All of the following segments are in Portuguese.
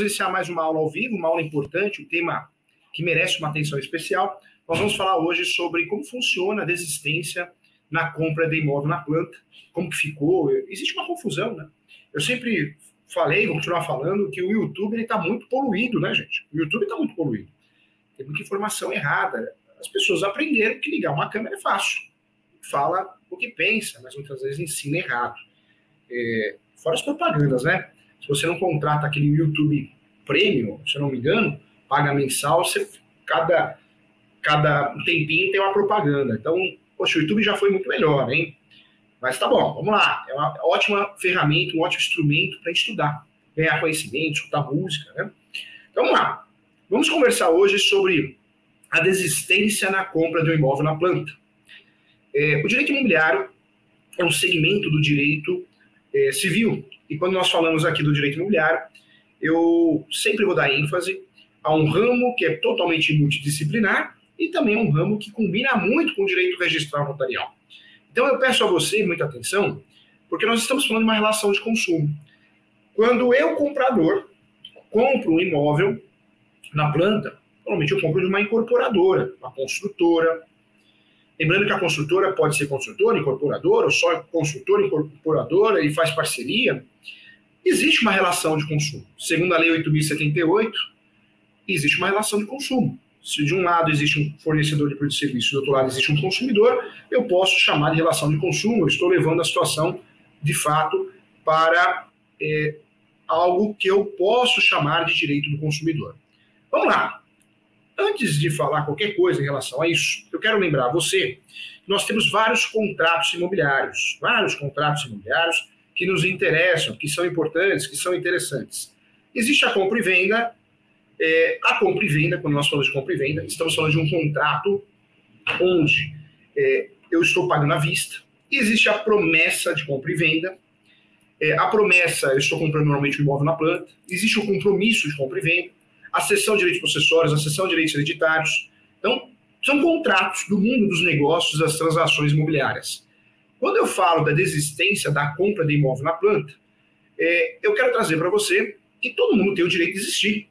vamos iniciar mais uma aula ao vivo, uma aula importante, um tema que merece uma atenção especial. Nós vamos falar hoje sobre como funciona a desistência na compra de imóvel na planta, como ficou. Existe uma confusão, né? Eu sempre falei, vou continuar falando, que o YouTube está muito poluído, né, gente? O YouTube está muito poluído. Tem muita informação errada. As pessoas aprenderam que ligar uma câmera é fácil. Fala o que pensa, mas muitas vezes ensina errado. É, fora as propagandas, né? Se você não contrata aquele YouTube Premium, se eu não me engano, paga mensal, você, cada, cada tempinho tem uma propaganda. Então, poxa, o YouTube já foi muito melhor, hein? Mas tá bom, vamos lá. É uma ótima ferramenta, um ótimo instrumento para estudar, ganhar conhecimento, escutar música, né? Então vamos lá. Vamos conversar hoje sobre a desistência na compra de um imóvel na planta. É, o direito imobiliário é um segmento do direito é, civil. E quando nós falamos aqui do direito imobiliário, eu sempre vou dar ênfase a um ramo que é totalmente multidisciplinar e também um ramo que combina muito com o direito registral notarial. Então eu peço a você muita atenção, porque nós estamos falando de uma relação de consumo. Quando eu, comprador, compro um imóvel na planta, normalmente eu compro de uma incorporadora, uma construtora. Lembrando que a construtora pode ser construtora, incorporadora, ou só construtora, incorporadora e faz parceria. Existe uma relação de consumo. Segundo a Lei 8.078, existe uma relação de consumo. Se de um lado existe um fornecedor de produto e serviço, do outro lado existe um consumidor, eu posso chamar de relação de consumo, eu estou levando a situação, de fato, para é, algo que eu posso chamar de direito do consumidor. Vamos lá. Antes de falar qualquer coisa em relação a isso, eu quero lembrar a você que nós temos vários contratos imobiliários, vários contratos imobiliários que nos interessam, que são importantes, que são interessantes. Existe a compra e venda é, a compra e venda, quando nós falamos de compra e venda, estamos falando de um contrato onde é, eu estou pagando à vista, existe a promessa de compra e venda. É, a promessa, eu estou comprando normalmente um imóvel na planta, existe o compromisso de compra e venda, a cessão de direitos processórios, a cessão de direitos hereditários. Então, são contratos do mundo dos negócios, das transações imobiliárias. Quando eu falo da desistência da compra de imóvel na planta, é, eu quero trazer para você que todo mundo tem o direito de existir.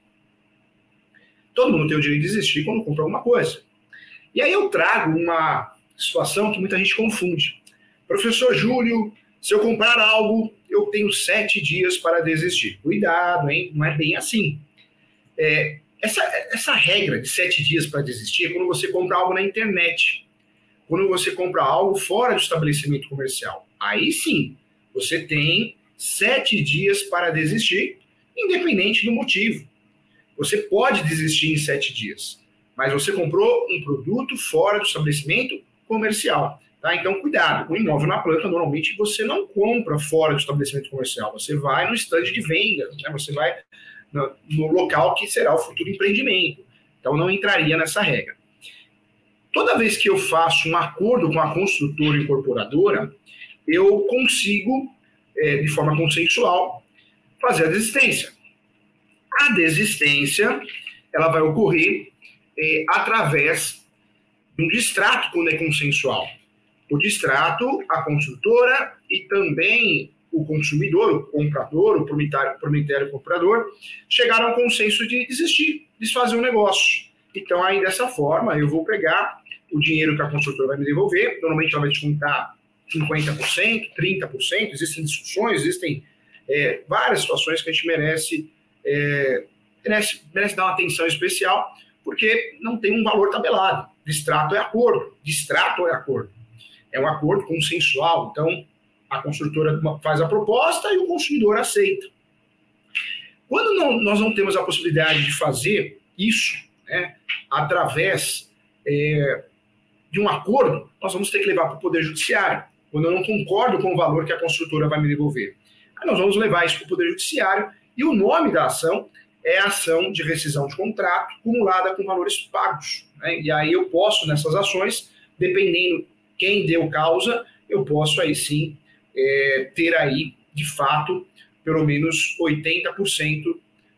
Todo mundo tem o direito de existir quando compra alguma coisa. E aí eu trago uma situação que muita gente confunde. Professor Júlio, se eu comprar algo, eu tenho sete dias para desistir. Cuidado, hein? Não é bem assim. É, essa, essa regra de sete dias para desistir é quando você compra algo na internet. Quando você compra algo fora do estabelecimento comercial. Aí sim, você tem sete dias para desistir, independente do motivo. Você pode desistir em sete dias, mas você comprou um produto fora do estabelecimento comercial. Tá? Então, cuidado. O imóvel na planta, normalmente, você não compra fora do estabelecimento comercial. Você vai no estande de vendas, né? você vai no, no local que será o futuro empreendimento. Então, não entraria nessa regra. Toda vez que eu faço um acordo com a construtora incorporadora, eu consigo, é, de forma consensual, fazer a desistência. A desistência ela vai ocorrer é, através de um distrato quando é consensual. O distrato, a construtora e também o consumidor, o comprador, o proprietário, proprietário comprador, chegaram ao consenso de desistir, desfazer o um negócio. Então, aí dessa forma, eu vou pegar o dinheiro que a construtora vai me devolver, normalmente ela vai descontar 50%, 30%, existem discussões, existem é, várias situações que a gente merece é, merece, merece dar uma atenção especial, porque não tem um valor tabelado. Distrato é acordo, distrato é acordo. É um acordo consensual, então a construtora faz a proposta e o consumidor aceita. Quando não, nós não temos a possibilidade de fazer isso, né, através é, de um acordo, nós vamos ter que levar para o Poder Judiciário, quando eu não concordo com o valor que a construtora vai me devolver. Aí nós vamos levar isso para o Poder Judiciário e o nome da ação é ação de rescisão de contrato acumulada com valores pagos. Né? E aí eu posso, nessas ações, dependendo quem deu causa, eu posso aí sim é, ter aí, de fato, pelo menos 80%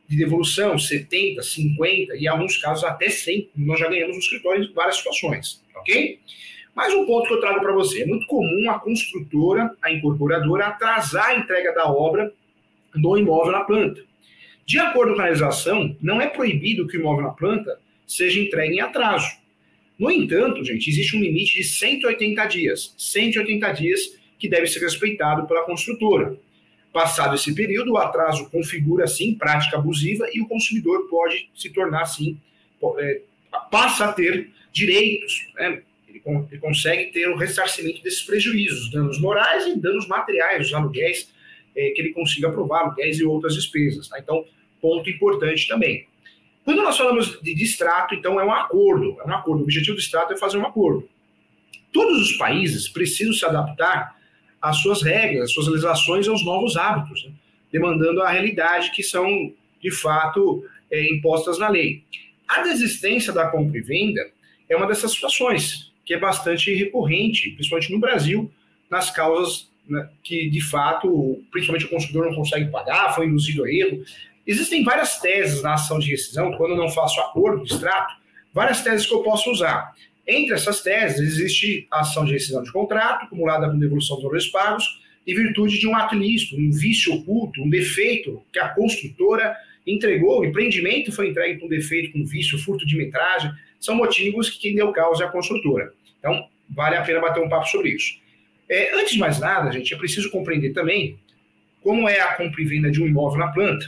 de devolução, 70%, 50% e em alguns casos até 100%. Nós já ganhamos no escritório em várias situações, ok? Mais um ponto que eu trago para você. É muito comum a construtora, a incorporadora, atrasar a entrega da obra no imóvel na planta. De acordo com a legislação, não é proibido que o imóvel na planta seja entregue em atraso. No entanto, gente, existe um limite de 180 dias. 180 dias que deve ser respeitado pela construtora. Passado esse período, o atraso configura, sim, prática abusiva e o consumidor pode se tornar, sim, é, passa a ter direitos. Né? Ele, ele, consegue ter o ressarcimento desses prejuízos, danos morais e danos materiais, os aluguéis é, que ele consiga aprovar, aluguéis e outras despesas. Tá? Então, ponto importante também. Quando nós falamos de distrato, então é um acordo, é um acordo. O objetivo do distrato é fazer um acordo. Todos os países precisam se adaptar às suas regras, suas legislações aos novos hábitos, né? demandando a realidade que são, de fato, é, impostas na lei. A desistência da compra e venda é uma dessas situações que é bastante recorrente, principalmente no Brasil, nas causas né, que, de fato, principalmente o consumidor não consegue pagar, foi induzido a erro. Existem várias teses na ação de rescisão, quando eu não faço acordo extrato, várias teses que eu posso usar. Entre essas teses, existe a ação de rescisão de contrato, acumulada com devolução dos valores pagos, em virtude de um ato ilícito, um vício oculto, um defeito que a construtora entregou, o empreendimento foi entregue com defeito, com vício, furto de metragem, são motivos que quem deu causa é a construtora. Então, vale a pena bater um papo sobre isso. É, antes de mais nada, gente, é preciso compreender também como é a compra e venda de um imóvel na planta.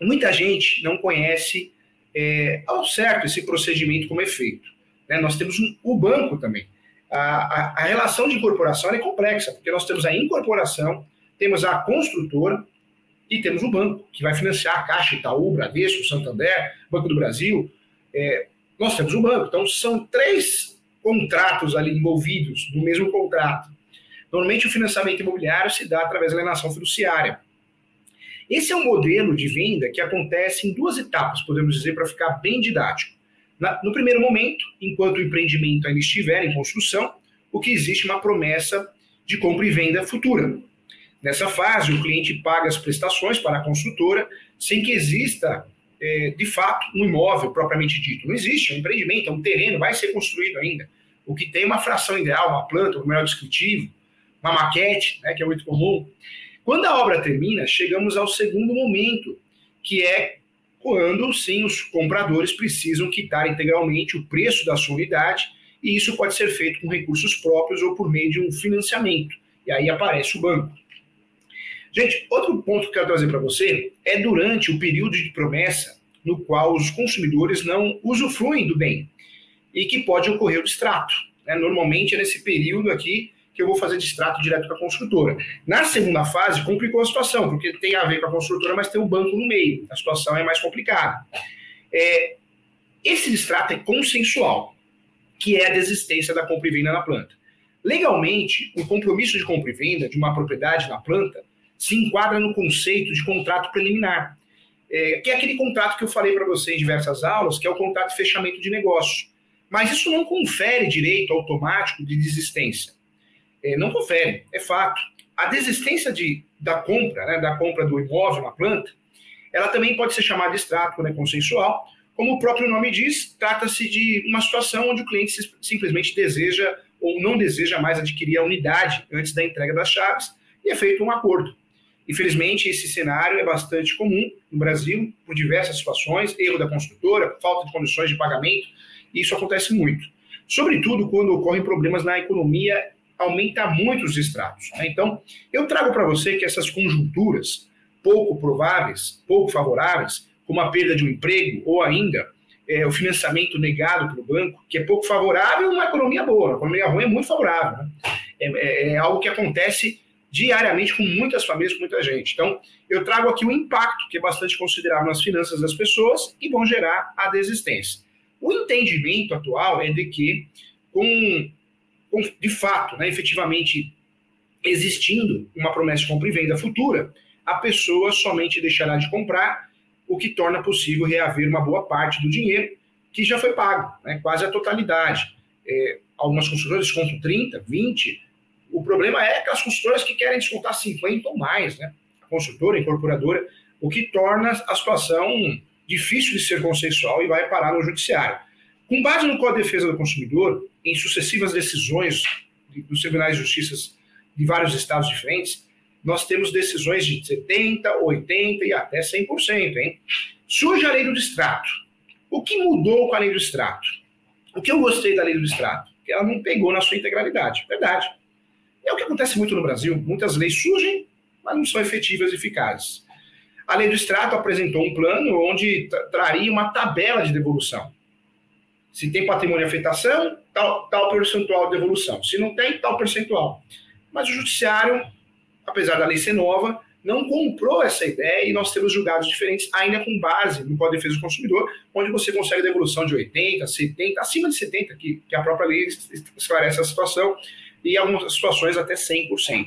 Muita gente não conhece é, ao certo esse procedimento como é feito. Né? Nós temos o banco também. A, a, a relação de incorporação é complexa, porque nós temos a incorporação, temos a construtora e temos o banco, que vai financiar a Caixa, Itaú, Bradesco, Santander, Banco do Brasil. É, nós temos o banco. Então, são três contratos ali envolvidos no mesmo contrato. Normalmente, o financiamento imobiliário se dá através da alienação fiduciária. Esse é um modelo de venda que acontece em duas etapas, podemos dizer, para ficar bem didático. Na, no primeiro momento, enquanto o empreendimento ainda estiver em construção, o que existe uma promessa de compra e venda futura. Nessa fase, o cliente paga as prestações para a construtora sem que exista, é, de fato, um imóvel propriamente dito. Não existe, é um empreendimento, é um terreno, vai ser construído ainda. O que tem é uma fração ideal, uma planta, um melhor descritivo, uma maquete, né, que é muito comum. Quando a obra termina, chegamos ao segundo momento, que é quando, sim, os compradores precisam quitar integralmente o preço da sua unidade, e isso pode ser feito com recursos próprios ou por meio de um financiamento. E aí aparece o banco. Gente, outro ponto que eu quero trazer para você é durante o período de promessa no qual os consumidores não usufruem do bem e que pode ocorrer o distrato. Né? Normalmente é nesse período aqui que eu vou fazer distrato direto para a construtora. Na segunda fase, complicou a situação, porque tem a ver com a construtora, mas tem o banco no meio. A situação é mais complicada. É, esse distrato é consensual, que é a desistência da compra e venda na planta. Legalmente, o compromisso de compra e venda de uma propriedade na planta se enquadra no conceito de contrato preliminar, é, que é aquele contrato que eu falei para você em diversas aulas, que é o contrato de fechamento de negócio. Mas isso não confere direito automático de desistência. É, não confere, é fato. A desistência de, da compra, né, da compra do imóvel na planta, ela também pode ser chamada de extrato né, consensual. Como o próprio nome diz, trata-se de uma situação onde o cliente simplesmente deseja ou não deseja mais adquirir a unidade antes da entrega das chaves e é feito um acordo. Infelizmente, esse cenário é bastante comum no Brasil, por diversas situações, erro da construtora, falta de condições de pagamento, e isso acontece muito. Sobretudo quando ocorrem problemas na economia, aumenta muito os extratos. Né? Então, eu trago para você que essas conjunturas pouco prováveis, pouco favoráveis, como a perda de um emprego ou ainda é, o financiamento negado pelo banco, que é pouco favorável, uma economia boa. Uma economia ruim é muito favorável. Né? É, é, é algo que acontece diariamente com muitas famílias, com muita gente. Então, eu trago aqui o impacto, que é bastante considerável nas finanças das pessoas e vão gerar a desistência. O entendimento atual é de que, com de fato, né, efetivamente existindo uma promessa de compra e venda futura, a pessoa somente deixará de comprar, o que torna possível reaver uma boa parte do dinheiro que já foi pago, né, quase a totalidade. É, algumas construtoras descontam 30, 20, o problema é aquelas consultoras que querem descontar 50 ou mais, né? A consultora, a incorporadora, o que torna a situação difícil de ser consensual e vai parar no judiciário. Com base no Código de Defesa do Consumidor, em sucessivas decisões dos tribunais de justiça de vários estados diferentes, nós temos decisões de 70%, 80% e até 100%. Hein? Surge a lei do distrato. O que mudou com a lei do distrato? O que eu gostei da lei do distrato? Que ela não pegou na sua integralidade. Verdade. É o que acontece muito no Brasil. Muitas leis surgem, mas não são efetivas e eficazes. A lei do extrato apresentou um plano onde traria uma tabela de devolução. Se tem patrimônio e afetação, tal, tal percentual de devolução. Se não tem, tal percentual. Mas o judiciário, apesar da lei ser nova, não comprou essa ideia e nós temos julgados diferentes, ainda com base no Código de Defesa do Consumidor, onde você consegue devolução de 80%, 70%, acima de 70%, que, que a própria lei esclarece a situação, e em algumas situações até 100%.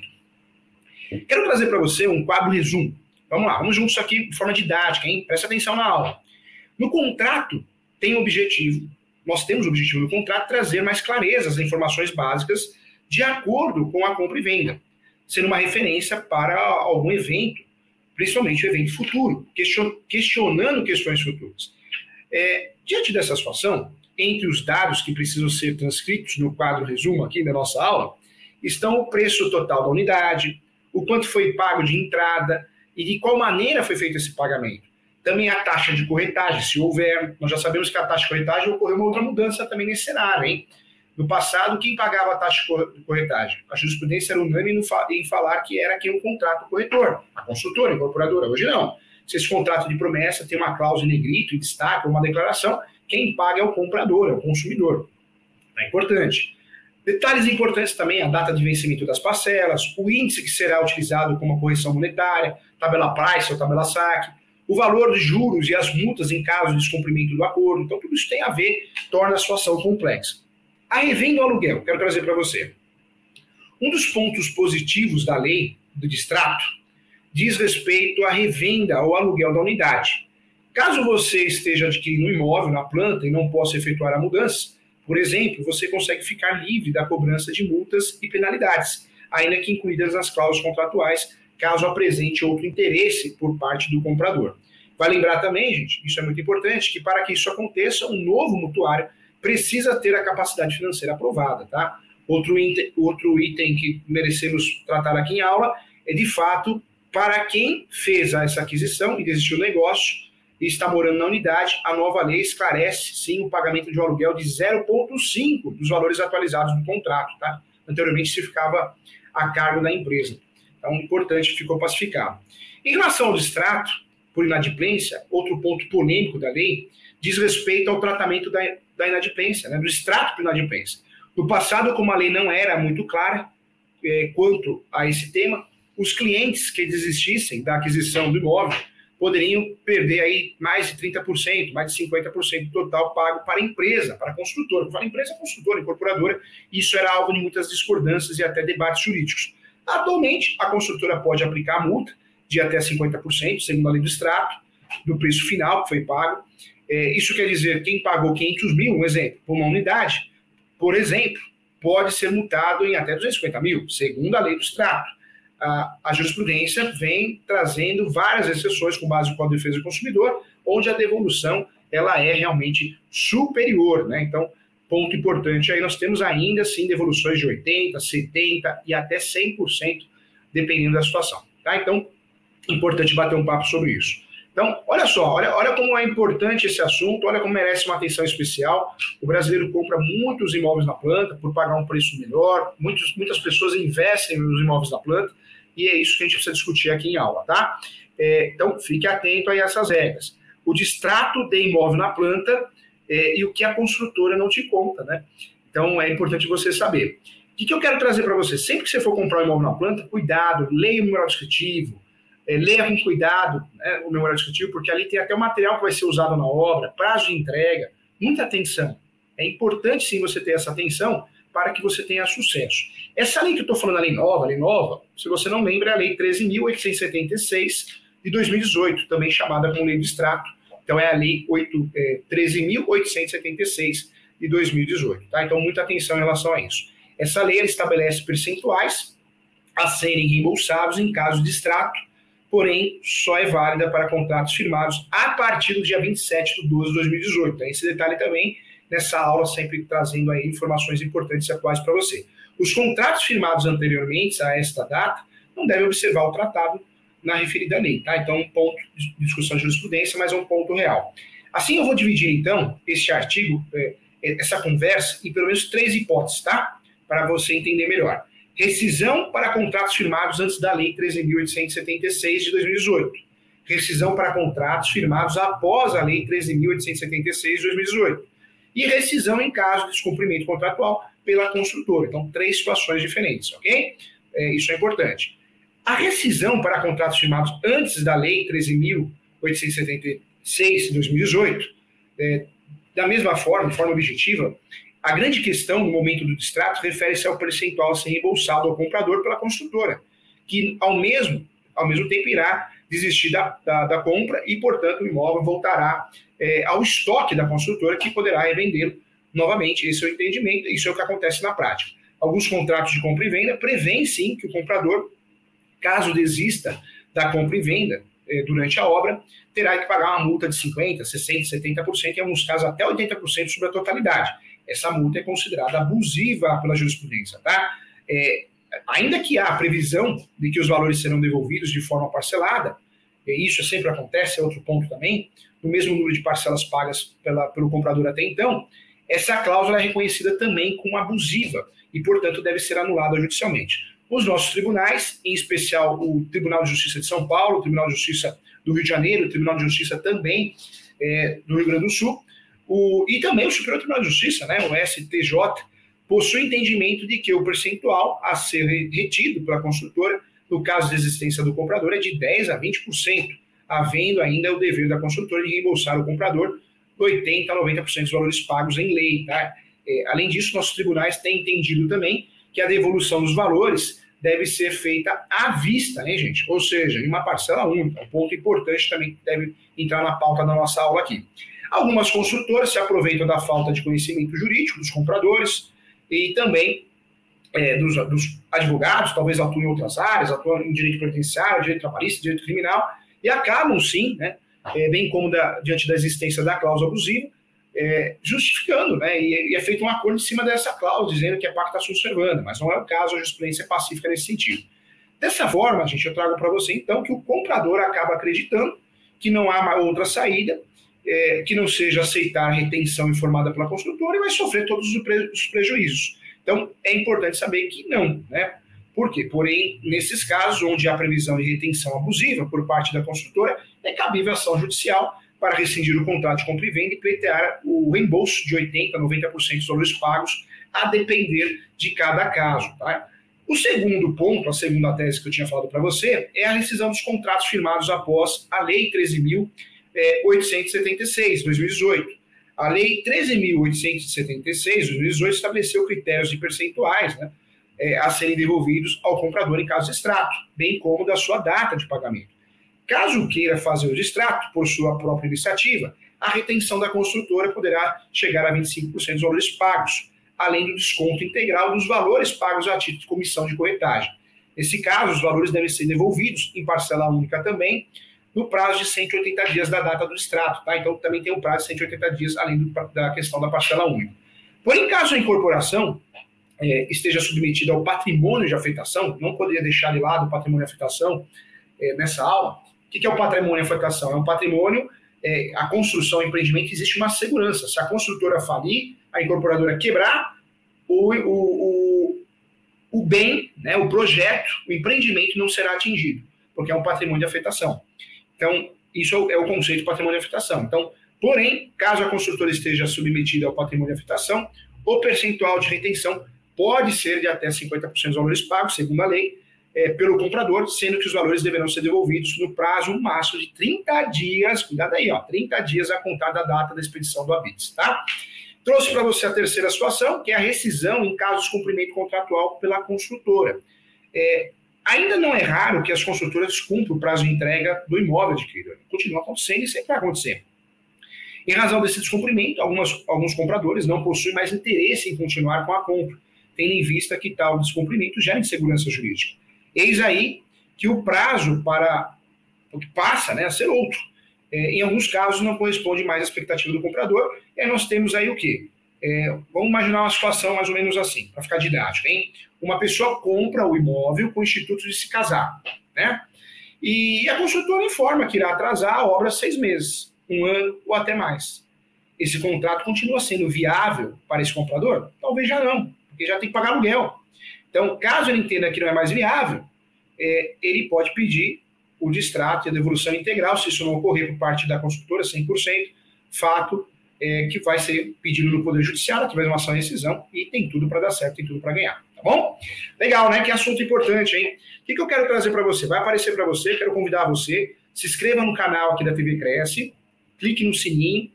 Quero trazer para você um quadro resumo. Vamos lá, vamos juntos aqui de forma didática, hein? Presta atenção na aula. No contrato, tem o objetivo, nós temos o objetivo do contrato, trazer mais clareza às informações básicas de acordo com a compra e venda, sendo uma referência para algum evento, principalmente o evento futuro, questionando questões futuras. É, diante dessa situação, entre os dados que precisam ser transcritos no quadro resumo aqui da nossa aula, estão o preço total da unidade, o quanto foi pago de entrada e de qual maneira foi feito esse pagamento. Também a taxa de corretagem, se houver. Nós já sabemos que a taxa de corretagem ocorreu uma outra mudança também nesse cenário, hein? No passado, quem pagava a taxa de corretagem? A jurisprudência era unânime em falar que era quem o contrato corretor, a construtora, a incorporadora. Hoje não. Se esse contrato de promessa tem uma cláusula em negrito, em destaque, uma declaração, quem paga é o comprador, é o consumidor. É importante. Detalhes importantes também, a data de vencimento das parcelas, o índice que será utilizado como correção monetária, tabela price ou tabela saque, o valor de juros e as multas em caso de descumprimento do acordo. Então, tudo isso tem a ver, torna a situação complexa. A revenda do aluguel, quero trazer para você. Um dos pontos positivos da lei do distrato diz respeito à revenda ou aluguel da unidade. Caso você esteja adquirindo um imóvel na planta e não possa efetuar a mudança, por exemplo, você consegue ficar livre da cobrança de multas e penalidades, ainda que incluídas nas cláusulas contratuais, caso apresente outro interesse por parte do comprador. Vai lembrar também, gente, isso é muito importante, que para que isso aconteça, um novo mutuário precisa ter a capacidade financeira aprovada, tá? Outro outro item que merecemos tratar aqui em aula é, de fato, para quem fez essa aquisição e desistiu do negócio, e está morando na unidade, a nova lei esclarece, sim, o pagamento de um aluguel de 0,5 dos valores atualizados do contrato, tá? Anteriormente se ficava a cargo da empresa. Então, importante, ficou pacificado. Em relação ao distrato por inadimplência, outro ponto polêmico da lei diz respeito ao tratamento da, da inadimplência, né, do extrato por inadimplência. No passado, como a lei não era muito clara é, quanto a esse tema, os clientes que desistissem da aquisição do imóvel poderiam perder aí mais de 30%, mais de 50% do total pago para a empresa, para a construtora. Para a empresa, a construtora, a incorporadora, isso era alvo de muitas discordâncias e até debates jurídicos. Atualmente, a construtora pode aplicar a multa de até 50%, segundo a lei do extrato, do preço final que foi pago. É, isso quer dizer, quem pagou 500 mil, um exemplo, por uma unidade, por exemplo, pode ser multado em até 250 mil, segundo a lei do extrato a, a jurisprudência vem trazendo várias exceções com base no Código de Defesa do Consumidor, onde a devolução ela é realmente superior, né? Então, ponto importante aí, nós temos ainda assim devoluções de 80, 70 e até 100%, dependendo da situação, tá? Então, importante bater um papo sobre isso. Então, olha só, olha, olha como é importante esse assunto, olha como merece uma atenção especial. O brasileiro compra muitos imóveis na planta por pagar um preço melhor, muitos, muitas pessoas investem nos imóveis da planta, e é isso que a gente precisa discutir aqui em aula, tá? É, então, fique atento a essas regras. O distrato de imóvel na planta é, e o que a construtora não te conta, né? Então, é importante você saber. O que, que eu quero trazer para você? Sempre que você for comprar um imóvel na planta, cuidado, leia o memorial descritivo, é, leia com cuidado né, o memorial descritivo, porque ali tem até o material que vai ser usado na obra, prazo de entrega, muita atenção. É importante sim você ter essa atenção para que você tenha sucesso. Essa lei que eu estou falando, a lei nova, a lei nova, se você não lembra, é a lei 13.876 de 2018, também chamada como lei do extrato. Então é a lei é, 13.876 de 2018. Tá? Então muita atenção em relação a isso. Essa lei estabelece percentuais a serem reembolsados em caso de extrato, porém só é válida para contratos firmados a partir do dia 27 de 12 de 2018. Tem esse detalhe também nessa aula, sempre trazendo aí informações importantes e atuais para você. Os contratos firmados anteriormente a esta data não deve observar o tratado na referida lei. Tá? Então, um ponto de discussão de jurisprudência, mas é um ponto real. Assim, eu vou dividir, então, este artigo, é, é, essa conversa, em pelo menos três hipóteses, tá? Para você entender melhor. Rescisão para contratos firmados antes da Lei 13.876 de 2018. Rescisão para contratos firmados após a Lei 13.876 de 2018. E rescisão em caso de descumprimento contratual pela construtora. Então, três situações diferentes, ok? É, isso é importante. A rescisão para contratos firmados antes da Lei 13.876 de 2018, é, da mesma forma, de forma objetiva, a grande questão no momento do distrato refere-se ao percentual a ser reembolsado ao comprador pela construtora, que ao mesmo, ao mesmo tempo irá desistir da, da, da compra e, portanto, o imóvel voltará é, ao estoque da construtora, que poderá revendê-lo novamente. Esse é o entendimento, isso é o que acontece na prática. Alguns contratos de compra e venda prevêem sim que o comprador, caso desista da compra e venda é, durante a obra, terá que pagar uma multa de 50%, 60%, 70%, em alguns casos até 80% sobre a totalidade essa multa é considerada abusiva pela jurisprudência, tá? É, ainda que há previsão de que os valores serão devolvidos de forma parcelada, e isso sempre acontece, é outro ponto também, no mesmo número de parcelas pagas pela, pelo comprador até então, essa cláusula é reconhecida também como abusiva e, portanto, deve ser anulada judicialmente. Os nossos tribunais, em especial o Tribunal de Justiça de São Paulo, o Tribunal de Justiça do Rio de Janeiro, o Tribunal de Justiça também é, do Rio Grande do Sul, o, e também o Superior Tribunal de Justiça, né, o STJ, possui entendimento de que o percentual a ser retido pela construtora, no caso de existência do comprador, é de 10% a 20%, havendo ainda o dever da construtora de reembolsar o comprador 80% a 90% dos valores pagos em lei. Tá? É, além disso, nossos tribunais têm entendido também que a devolução dos valores deve ser feita à vista, né, gente? Ou seja, em uma parcela única. Um ponto importante também que deve entrar na pauta da nossa aula aqui. Algumas construtoras se aproveitam da falta de conhecimento jurídico dos compradores e também é, dos, dos, advogados, talvez atuam em outras áreas, atuam em direito previdenciário, direito trabalhista, direito criminal, e acabam, sim, né, é, bem como da, diante da existência da cláusula abusiva, é, justificando, né, e, e, é feito um acordo em cima dessa cláusula, dizendo que a PAC está subservando, mas não é o caso, a jurisprudência é pacífica nesse sentido. Dessa forma, gente, eu trago para você, então, que o comprador acaba acreditando que não há outra saída é, que não seja aceitar a retenção informada pela construtora e vai sofrer todos os, pre os prejuízos. Então, é importante saber que não, né? Por quê? Porém, nesses casos onde há previsão de retenção abusiva por parte da construtora, é cabível ação judicial para rescindir o contrato de compra e venda e pleitear o reembolso de 80% a 90% dos valores pagos, a depender de cada caso. Tá? O segundo ponto, a segunda tese que eu tinha falado para você, é a rescisão dos contratos firmados após a Lei 13.000 é, 876, 2018. A Lei 13.876, 2018, estabeleceu critérios de percentuais né, é, a serem devolvidos ao comprador em caso de extrato, bem como da sua data de pagamento. Caso queira fazer o distrato por sua própria iniciativa, a retenção da construtora poderá chegar a 25% dos valores pagos, além do desconto integral dos valores pagos a título de comissão de corretagem. Nesse caso, os valores devem ser devolvidos em parcela única também, no prazo de 180 dias da data do extrato, tá? Então também tem um prazo de 180 dias, além do, da questão da parcela única. Porém, caso a incorporação é, esteja submetida ao patrimônio de afetação, não poderia deixar de lado o patrimônio de afetação é, nessa aula. O que é o patrimônio de afetação? É um patrimônio, é, a construção, o empreendimento, existe uma segurança. Se a construtora falir, a incorporadora quebrar, o, o, o, o bem, né, o projeto, o empreendimento não será atingido, porque é um patrimônio de afetação. Então, isso é o conceito de patrimônio de afetação. Então, porém, caso a construtora esteja submetida ao patrimônio de afetação, o percentual de retenção pode ser de até 50% dos valores pagos, segundo a lei, é, pelo comprador, sendo que os valores deverão ser devolvidos no prazo máximo de 30 dias, cuidado aí, ó, 30 dias a contar da data da expedição do habites, tá? Trouxe para você a terceira situação, que é a rescisão em caso de descumprimento contratual pela construtora. É, Ainda não é raro que as construtoras cumpram o prazo de entrega do imóvel adquirido. Continua acontecendo e sempre vai acontecer. Em razão desse descumprimento, algumas, alguns compradores não possuem mais interesse em continuar com a compra, tendo em vista que tal descumprimento gera insegurança jurídica. Eis aí que o prazo para o que passa né, a ser outro. É, em alguns casos, não corresponde mais à expectativa do comprador, e aí nós temos aí o quê? É, vamos imaginar uma situação mais ou menos assim, para ficar didático, hein? Uma pessoa compra o imóvel com o instituto de se casar, né? E a construtora informa que irá atrasar a obra seis meses, um ano ou até mais. Esse contrato continua sendo viável para esse comprador? Talvez já não, porque já tem que pagar aluguel. Então, caso ele entenda que não é mais viável, é, ele pode pedir o distrato e a devolução integral, se isso não ocorrer por parte da construtora, 100%, fato é, que vai ser pedido no Poder Judiciário, através de uma ação de rescisão, e tem tudo para dar certo, tem tudo para ganhar, tá bom? Legal, né? Que assunto importante, hein? O que, que eu quero trazer para você? Vai aparecer para você, quero convidar você, se inscreva no canal aqui da TV Cresce, clique no sininho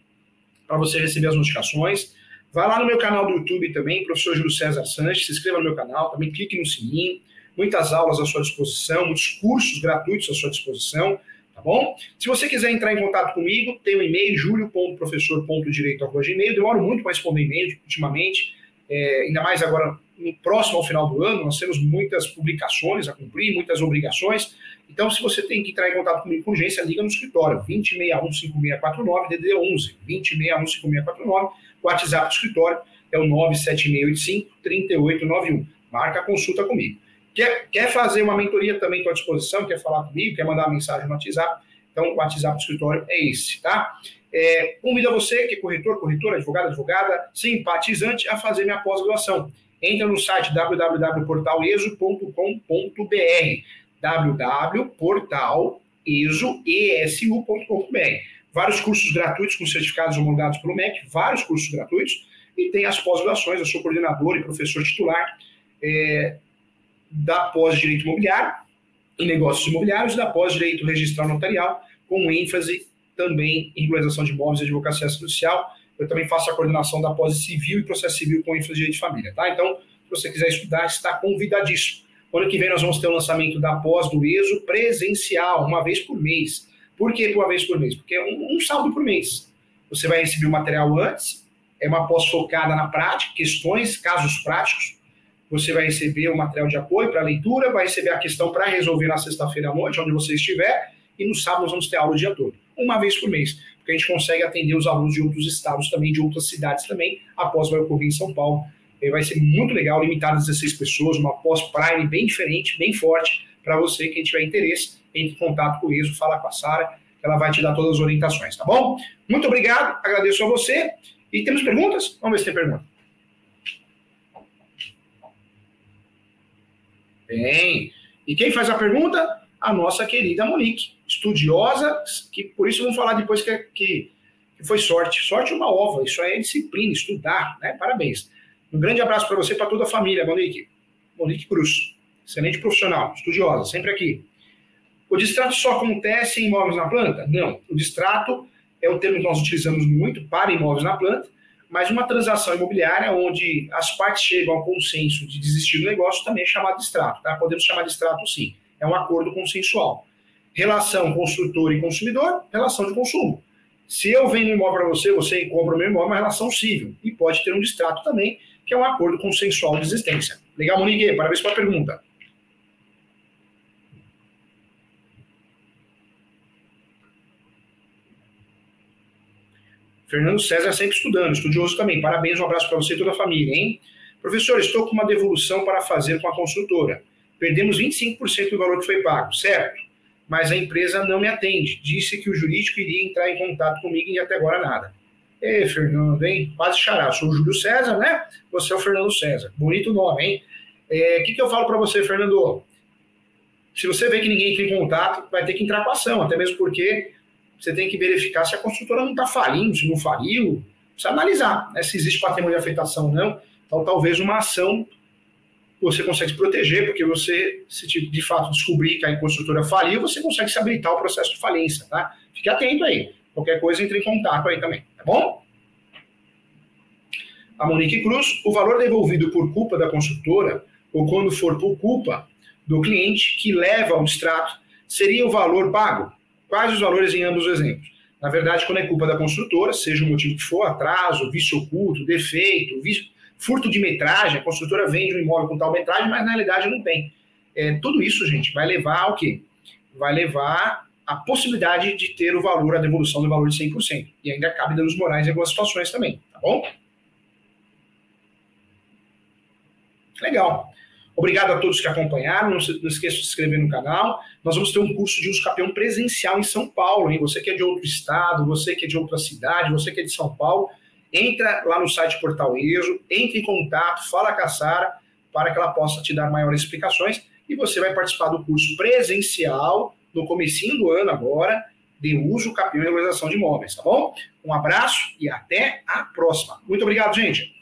para você receber as notificações. Vai lá no meu canal do YouTube também, professor Júlio César Sanches, se inscreva no meu canal, também clique no sininho, muitas aulas à sua disposição, muitos cursos gratuitos à sua disposição tá bom? Se você quiser entrar em contato comigo, tem o um e-mail julio.professor.direito.gmail. Demoro muito para responder e-mail ultimamente, é, ainda mais agora próximo ao final do ano, nós temos muitas publicações a cumprir, muitas obrigações. Então, se você tem que entrar em contato comigo com urgência, liga no escritório, 20615649, DDD 11, 20615649, o WhatsApp do escritório é o 97685-3891. Marca a consulta comigo. Quer, quer fazer uma mentoria também estou à disposição, quer falar comigo, quer mandar uma mensagem no WhatsApp, então o WhatsApp do escritório é esse, tá? É, convido você, que é corretor, corretora, advogado, advogada, simpatizante, a fazer minha pós-graduação. Entra no site www.portaleso.com.br www.portaleso.com.br Vários cursos gratuitos com certificados homologados pelo MEC, vários cursos gratuitos, e tem as pós-graduações, eu sou coordenador e professor titular é, da pós-direito imobiliário em negócios imobiliários e da pós-direito registral notarial, com ênfase também em regularização de imóveis e advocacia social. Eu também faço a coordenação da pós civil e processo civil com ênfase em direito de família, tá? Então, se você quiser estudar, está convidadíssimo. Ano que vem nós vamos ter o lançamento da pós do ESO presencial, uma vez por mês. Por que uma vez por mês? Porque é um, um sábado por mês. Você vai receber o material antes, é uma pós focada na prática, questões, casos práticos, você vai receber o material de apoio para leitura, vai receber a questão para resolver na sexta-feira à noite, onde você estiver, e no sábado nós vamos ter aula o dia todo, uma vez por mês, porque a gente consegue atender os alunos de outros estados também, de outras cidades também, após vai ocorrer em São Paulo. E vai ser muito legal, limitado a 16 pessoas, uma pós-prime bem diferente, bem forte, para você, quem tiver interesse, entre em contato com o ISO, fala com a Sara, ela vai te dar todas as orientações, tá bom? Muito obrigado, agradeço a você. E temos perguntas? Vamos ver se tem pergunta. Bem. E quem faz a pergunta? A nossa querida Monique, estudiosa, que por isso vamos falar depois que, que, que foi sorte. Sorte é uma ova, isso aí é disciplina, estudar, né? Parabéns. Um grande abraço para você e para toda a família, Monique. Monique Cruz, excelente profissional, estudiosa, sempre aqui. O distrato só acontece em imóveis na planta? Não. O distrato é o termo que nós utilizamos muito para imóveis na planta, mas uma transação imobiliária onde as partes chegam ao consenso de desistir do negócio também é chamado de extrato, tá? Podemos chamar de extrato sim. É um acordo consensual. Relação construtor e consumidor, relação de consumo. Se eu vendo um imóvel para você, você compra o meu imóvel, é uma relação civil. E pode ter um distrato também, que é um acordo consensual de existência. Legal, Monique? Parabéns pela pergunta. Fernando César sempre estudando, estudioso também. Parabéns, um abraço para você e toda a família, hein? Professor, estou com uma devolução para fazer com a construtora. Perdemos 25% do valor que foi pago, certo? Mas a empresa não me atende. Disse que o jurídico iria entrar em contato comigo e até agora nada. Ei, Fernando, hein? Quase xará. Sou o Júlio César, né? Você é o Fernando César. Bonito nome, hein? O é, que, que eu falo para você, Fernando? Se você vê que ninguém entra em contato, vai ter que entrar com ação, até mesmo porque você tem que verificar se a construtora não está falindo, se não faliu, precisa analisar né, se existe patrimônio de afetação ou não. Então, talvez uma ação você consegue se proteger, porque você, se de fato descobrir que a construtora faliu, você consegue se habilitar o processo de falência, tá? Fique atento aí. Qualquer coisa, entre em contato aí também, tá bom? A Monique Cruz, o valor devolvido por culpa da construtora, ou quando for por culpa do cliente que leva ao distrato, seria o valor pago Quais os valores em ambos os exemplos? Na verdade, quando é culpa da construtora, seja o motivo que for, atraso, vício oculto, defeito, vício, furto de metragem, a construtora vende um imóvel com tal metragem, mas na realidade não tem. É, tudo isso, gente, vai levar ao quê? Vai levar a possibilidade de ter o valor, a devolução do valor de 100%. E ainda cabe danos morais em algumas situações também, tá bom? Legal. Obrigado a todos que acompanharam. Não, se, não esqueça de se inscrever no canal. Nós vamos ter um curso de uso capião presencial em São Paulo. Hein? Você que é de outro estado, você que é de outra cidade, você que é de São Paulo, entra lá no site Portal ESO, entre em contato, fala com a Sara para que ela possa te dar maiores explicações e você vai participar do curso presencial no comecinho do ano agora de uso capião e regularização de imóveis, tá bom? Um abraço e até a próxima. Muito obrigado, gente.